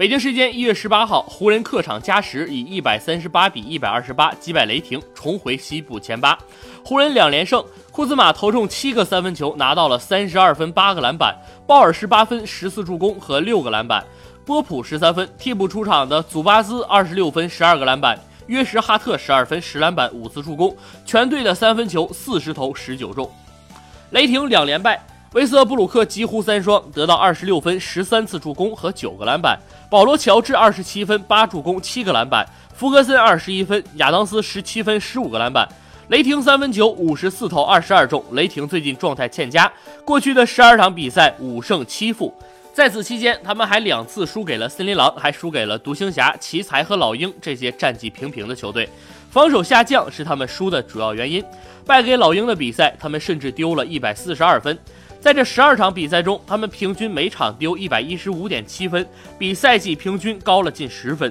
北京时间一月十八号，湖人客场加时以一百三十八比一百二十八击败雷霆，重回西部前八。湖人两连胜，库兹马投中七个三分球，拿到了三十二分、八个篮板；鲍尔十八分、十四助攻和六个篮板；波普十三分。替补出场的祖巴兹二十六分、十二个篮板；约什哈特十二分、十篮板、五次助攻。全队的三分球四十投十九中。雷霆两连败。维斯布鲁克几乎三双，得到二十六分、十三次助攻和九个篮板；保罗乔治二十七分、八助攻、七个篮板；福格森二十一分，亚当斯十七分、十五个篮板。雷霆三分球五十四投二十二中。雷霆最近状态欠佳，过去的十二场比赛五胜七负。在此期间，他们还两次输给了森林狼，还输给了独行侠、奇才和老鹰这些战绩平平的球队。防守下降是他们输的主要原因。败给老鹰的比赛，他们甚至丢了一百四十二分。在这十二场比赛中，他们平均每场丢一百一十五点七分，比赛季平均高了近十分。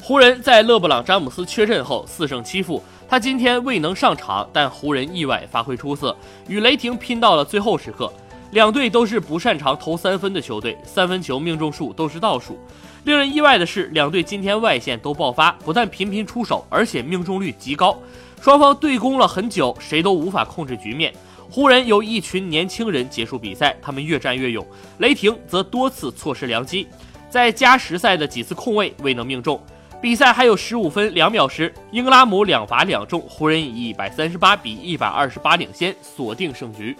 湖人，在勒布朗·詹姆斯缺阵后四胜七负，他今天未能上场，但湖人意外发挥出色，与雷霆拼到了最后时刻。两队都是不擅长投三分的球队，三分球命中数都是倒数。令人意外的是，两队今天外线都爆发，不但频频出手，而且命中率极高。双方对攻了很久，谁都无法控制局面。湖人由一群年轻人结束比赛，他们越战越勇；雷霆则多次错失良机，在加时赛的几次空位未能命中。比赛还有十五分两秒时，英格拉姆两罚两中，湖人以一百三十八比一百二十八领先，锁定胜局。